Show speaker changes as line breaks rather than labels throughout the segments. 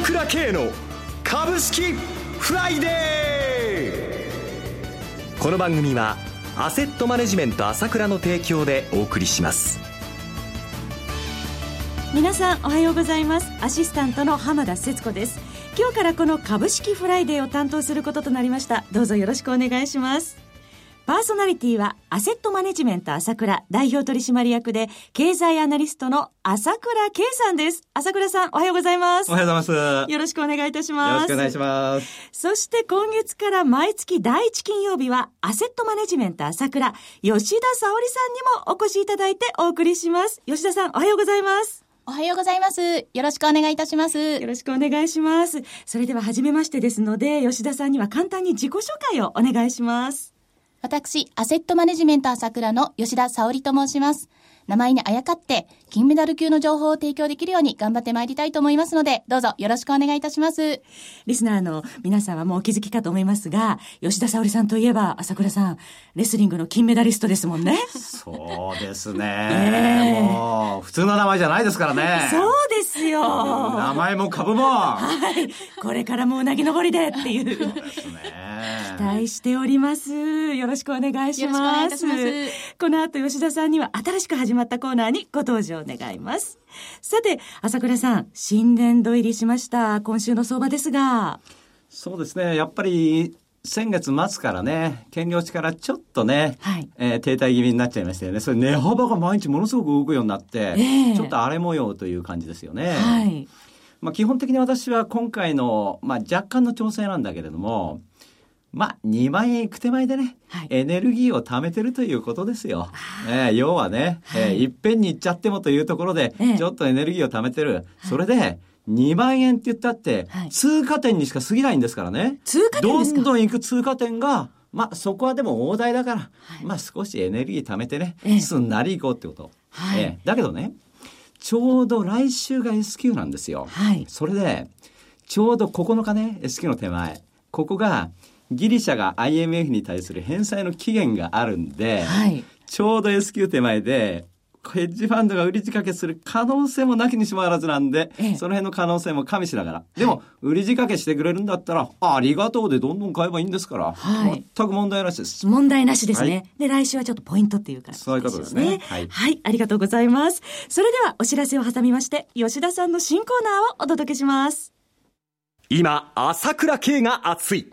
朝倉慶の株式フライデー。この番組はアセットマネジメント朝倉の提供でお送りします。
皆さんおはようございます。アシスタントの浜田節子です。今日からこの株式フライデーを担当することとなりました。どうぞよろしくお願いします。パーソナリティはアセットマネジメント朝倉代表取締役で経済アナリストの朝倉慶さんです。朝倉さんおはようございます。
おはようございます。
よろしくお願いいたします。
よろしくお願いします。
そして今月から毎月第一金曜日はアセットマネジメント朝倉吉田沙織さんにもお越しいただいてお送りします。吉田さんおはようございます。
おはようございます。よろしくお願いいたします。
よろしくお願いします。それでは初めましてですので、吉田さんには簡単に自己紹介をお願いします。
私、アセットマネジメント朝倉の吉田沙織と申します。名前にあやかって、金メダル級の情報を提供できるように頑張ってまいりたいと思いますので、どうぞよろしくお願いいたします。
リスナーの皆さんはもうお気づきかと思いますが、吉田沙織さんといえば、朝倉さん、レスリングの金メダリストですもんね。
そうですね。えー、もう、普通の名前じゃないですからね。
そうですよ。
名前も株も。
はい。これからもうなぎ登りでっていう。そうですね。期待しております。よろしくお願いします。ますこの後吉田さんには新しく始まったコーナーにご登場願います。さて、朝倉さん、新年度入りしました。今週の相場ですが。
そうですね。やっぱり、先月末からね、兼業地からちょっとね、はい、えー、停滞気味になっちゃいましたよね。それ値幅が毎日ものすごく動くようになって、えー、ちょっと荒れ模様という感じですよね。はい。まあ基本的に私は今回の、まあ若干の調整なんだけれども、まあ、2万円いく手前でね、はい、エネルギーを貯めてるということですよ。えー、要はね、はい、えー、いっぺんに行っちゃってもというところで、ちょっとエネルギーを貯めてる。それで、2万円って言ったって、通過点にしか過ぎないんですからね。
通過点
どんどん行く通過点が、まあ、そこはでも大台だから、はい、まあ、少しエネルギー貯めてね、すんなり行こうってこと。はい、えー、だけどね、ちょうど来週が S q なんですよ。はい、それで、ちょうど9日ね、S q の手前。ここが、ギリシャが IMF に対する返済の期限があるんで、はい、ちょうど S q 手前で、ヘッジファンドが売り仕掛けする可能性もなきにしもあらずなんで、ええ、その辺の可能性も加味しながら。でも、売り仕掛けしてくれるんだったら、ありがとうでどんどん買えばいいんですから、はい、全く問題なしです。
問題なしですね。はい、で、来週はちょっとポイントっていうか、ね、
そういうことですね。
はい。はい、ありがとうございます。それでは、お知らせを挟みまして、吉田さんの新コーナーをお届けします。
今、朝倉慶が熱い。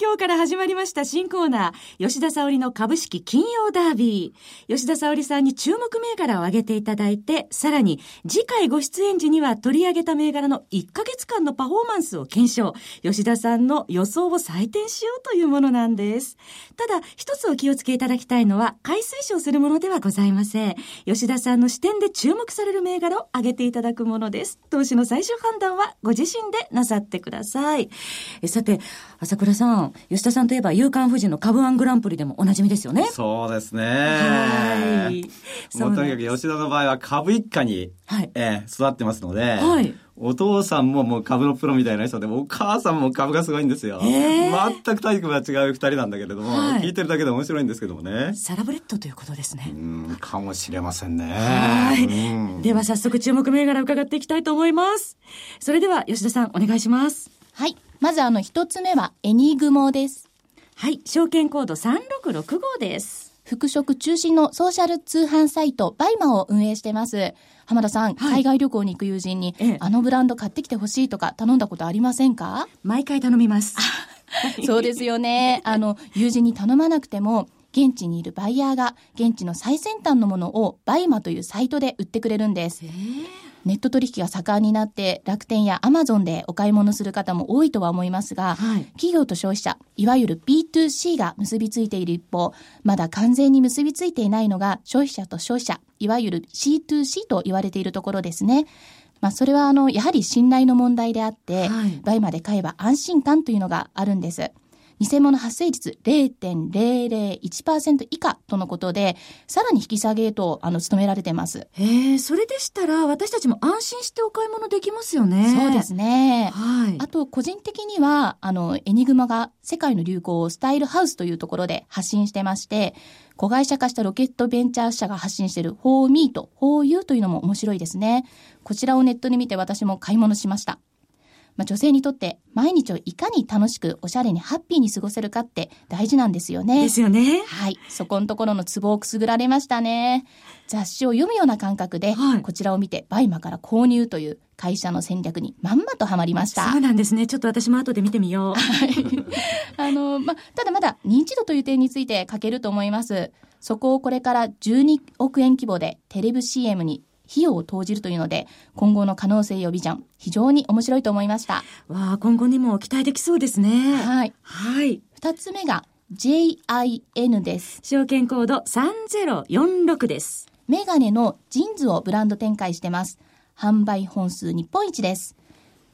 今日から始まりました新コーナー、吉田沙織の株式金曜ダービー。吉田沙織さんに注目銘柄を挙げていただいて、さらに次回ご出演時には取り上げた銘柄の1ヶ月間のパフォーマンスを検証。吉田さんの予想を採点しようというものなんです。ただ、一つお気をつけいただきたいのは、買い推奨するものではございません。吉田さんの視点で注目される銘柄を挙げていただくものです。投資の最終判断はご自身でなさってください。えさて、朝倉さん、吉田さんといえば、夕刊富士の株ワングランプリでもおなじみですよね。
そうですね。はい。もうとにかく吉田の場合は株一家に、はい、えー、育ってますので、はい。お父さんももう株のプロみたいな人で、お母さんも株がすごいんですよ。全くタイプが違う二人なんだけれども、はい、聞いてるだけで面白いんですけどもね。
サラブレッドということですね。
うん、かもしれませんね。
はい。では早速注目銘柄伺っていきたいと思います。それでは吉田さんお願いします。
はい。まずあの一つ目はエニグモです。
はい。証券コード3665です。
服飾中心のソーシャル通販サイト BUYMA を運営してます。浜田さん、はい、海外旅行に行く友人に、ええ、あのブランド買ってきてほしいとか頼んだことありませんか？
毎回頼みます。
そうですよね。あの、友人に頼まなくても、現地にいるバイヤーが現地の最先端のものを BUYMA というサイトで売ってくれるんです。えーネット取引が盛んになって楽天やアマゾンでお買い物する方も多いとは思いますが、はい、企業と消費者、いわゆる B2C が結びついている一方、まだ完全に結びついていないのが消費者と消費者、いわゆる C2C と言われているところですね。まあ、それはあの、やはり信頼の問題であって、はい、倍まで買えば安心感というのがあるんです。偽物発生率0.001%以下とのことで、さらに引き下げへと、あの、努められてます。
へえ、それでしたら、私たちも安心してお買い物できますよね。
そうですね。はい。あと、個人的には、あの、エニグマが世界の流行をスタイルハウスというところで発信してまして、子会社化したロケットベンチャー社が発信している For Me と For You というのも面白いですね。こちらをネットで見て私も買い物しました。まあ、女性にとって毎日をいかに楽しくおしゃれにハッピーに過ごせるかって大事なんですよね。
ですよね。
はい。そこのところのツボをくすぐられましたね。雑誌を読むような感覚で、はい、こちらを見て BUYMA から購入という会社の戦略にまんまとハマりました。
そうなんですね。ちょっと私も後で見てみよう。はい。
あの、ま、ただまだ認知度という点について書けると思います。そこをこれから12億円規模でテレビ CM に費用を投じるというので、今後の可能性予備ジャン、非常に面白いと思いました。
わあ、今後にも期待できそうですね。
はい。
はい。
二つ目が JIN です。
証券コード3046です。
メガネのジンズをブランド展開してます。販売本数日本一です。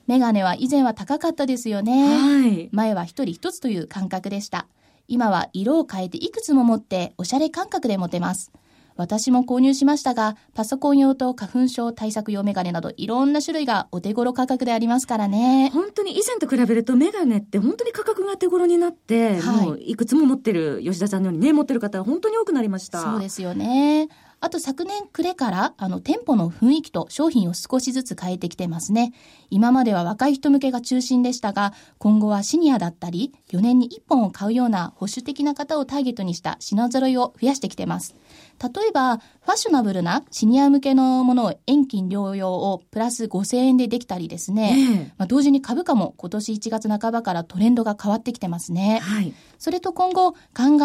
メガネは以前は高かったですよね。はい。前は一人一つという感覚でした。今は色を変えていくつも持っておしゃれ感覚で持てます。私も購入しましたが、パソコン用と花粉症対策用メガネなどいろんな種類がお手頃価格でありますからね。
本当に以前と比べるとメガネって本当に価格が手頃になって、はい、もういくつも持ってる吉田さんのようにね、持ってる方は本当に多くなりました。
そうですよね。あと昨年暮れから、あの、店舗の雰囲気と商品を少しずつ変えてきてますね。今までは若い人向けが中心でしたが、今後はシニアだったり、4年に1本を買うような保守的な方をターゲットにした品揃えを増やしてきてます。例えば、ファッショナブルなシニア向けのものを遠近療養をプラス5000円でできたりですね。えまあ、同時に株価も今年1月半ばからトレンドが変わってきてますね。はい。それと今後考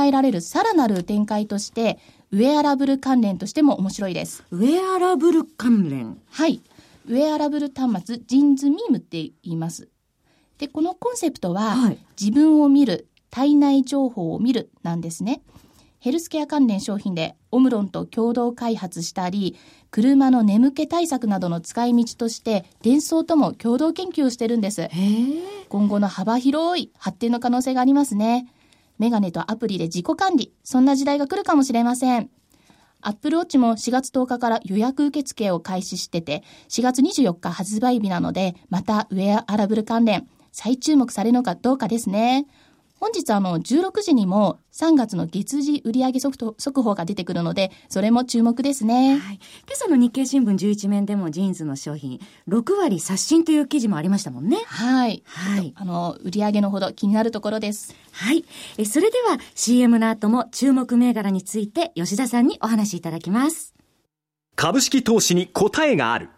えられるさらなる展開として、ウェアラブル関連としても面白いです。
ウェアラブル関連
はい。ウェアラブル端末、ジンズミームって言います。で、このコンセプトは、はい、自分を見る、体内情報を見るなんですね。ヘルスケア関連商品でオムロンと共同開発したり、車の眠気対策などの使い道として、伝送とも共同研究をしてるんです。今後の幅広い発展の可能性がありますね。メガネとアプリで自己管理、そんな時代が来るかもしれません。アップルウォッチも4月10日から予約受付を開始してて、4月24日発売日なので、またウェアアラブル関連、再注目されるのかどうかですね。本日あの16時にも3月の月次売上速速報が出てくるので、それも注目ですね。はい。今
朝の日経新聞11面でもジーンズの商品、6割刷新という記事もありましたもんね。
はい。はい。あの、売上のほど気になるところです。
はい。え、それでは CM の後も注目銘柄について吉田さんにお話しいただきます。
株式投資に答えがある。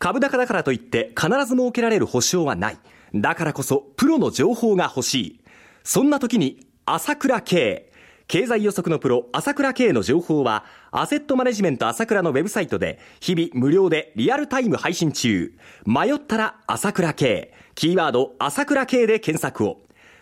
株高だからといって必ず設けられる保証はない。だからこそプロの情報が欲しい。そんな時に、朝倉慶。経済予測のプロ、朝倉慶の情報は、アセットマネジメント朝倉のウェブサイトで、日々無料でリアルタイム配信中。迷ったら朝倉慶。キーワード、朝倉慶で検索を。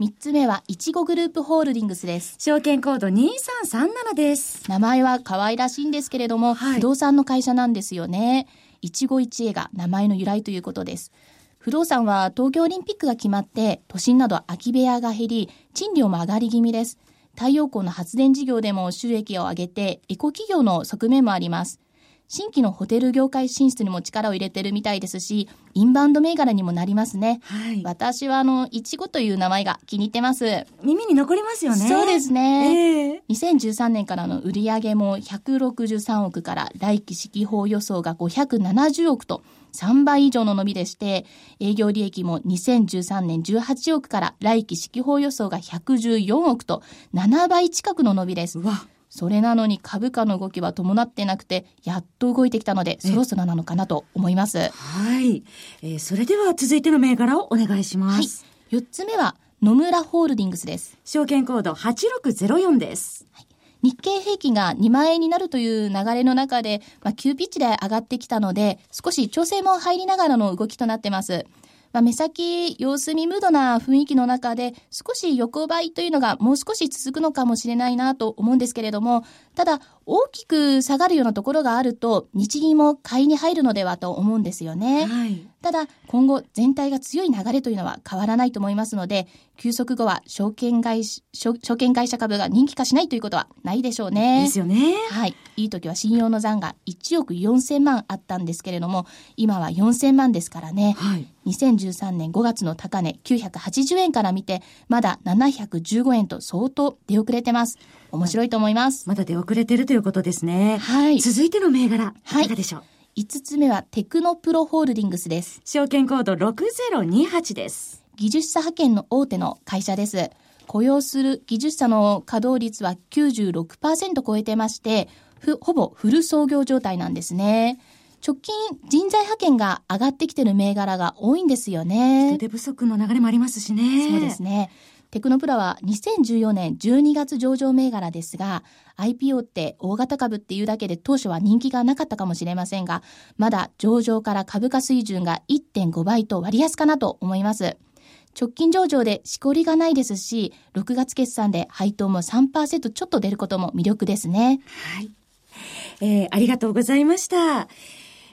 3つ目は、いちごグループホールディングスです。
証券コード2337です。
名前は可愛らしいんですけれども、はい、不動産の会社なんですよね。いちご一会が名前の由来ということです。不動産は東京オリンピックが決まって、都心など空き部屋が減り、賃料も上がり気味です。太陽光の発電事業でも収益を上げて、エコ企業の側面もあります。新規のホテル業界進出にも力を入れてるみたいですし、インバウンド銘柄にもなりますね。はい。私はあの、いちごという名前が気に入ってます。
耳に残りますよね。
そうですね。えー、2013年からの売上も163億から来期四季報予想が570億と、3倍以上の伸びでして、営業利益も2013年18億から来期四季報予想が114億と7倍近くの伸びです。それなのに株価の動きは伴ってなくて、やっと動いてきたので、そろそろなのかなと思います。
はい、えー。それでは続いての銘柄をお願いします。
はい、4つ目は、野村ホールディングスです。
証券コード8604です。はい
日経平均が2万円になるという流れの中で、まあ、急ピッチで上がってきたので、少し調整も入りながらの動きとなってます。まあ、目先様子見ムードな雰囲気の中で少し横ばいというのがもう少し続くのかもしれないなと思うんですけれども、ただ大きく下がるようなところがあると日銀も買いに入るのではと思うんですよね。はい、ただ今後全体が強い流れというのは変わらないと思いますので、休息後は証券会証券会社株が人気化しないということはないでしょうね。
ですよね。
はい。いい時は信用の残が1億4000万あったんですけれども、今は4000万ですからね。はい。2013年5月の高値980円から見て、まだ715円と相当出遅れてます。面白いと思います。
まだ出遅れてるということですね。はい。続いての銘柄、いかがでしょう、はい
5つ目はテクノプロホールディングスです。
証券コード6028です。
技術者派遣の大手の会社です。雇用する技術者の稼働率は96%超えてまして、ほぼフル創業状態なんですね。直近人材派遣が上がってきてる銘柄が多いんですよね。
人手不足の流れもありますしね。
そうですね。テクノプラは2014年12月上場銘柄ですが、IPO って大型株っていうだけで当初は人気がなかったかもしれませんが、まだ上場から株価水準が1.5倍と割安かなと思います。直近上場でしこりがないですし、6月決算で配当も3%ちょっと出ることも魅力ですね。
はい。えー、ありがとうございました。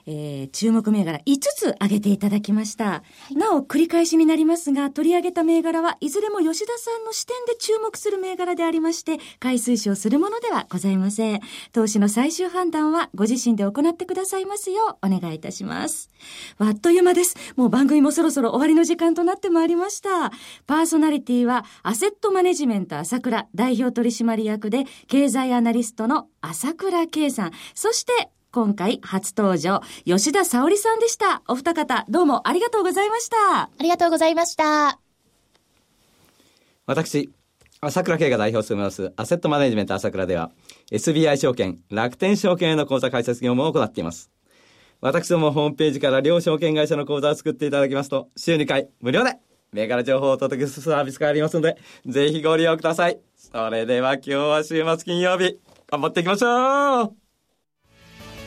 えー、注目銘柄5つ挙げていただきました。はい、なお、繰り返しになりますが、取り上げた銘柄はいずれも吉田さんの視点で注目する銘柄でありまして、買い推奨するものではございません。投資の最終判断はご自身で行ってくださいますようお願いいたします。あっという間です。もう番組もそろそろ終わりの時間となってまいりました。パーソナリティは、アセットマネジメント朝倉代表取締役で、経済アナリストの朝倉圭さん、そして、今回初登場、吉田沙織さんでした。お二方、どうもありがとうございました。
ありがとうございました。
私、朝倉慶が代表を務めます、アセットマネジメント朝倉では、SBI 証券、楽天証券への口座開設業務を行っています。私どもホームページから両証券会社の口座を作っていただきますと、週2回無料で銘柄情報をお届けするサービスがありますので、ぜひご利用ください。それでは今日は週末金曜日、頑張っていきましょう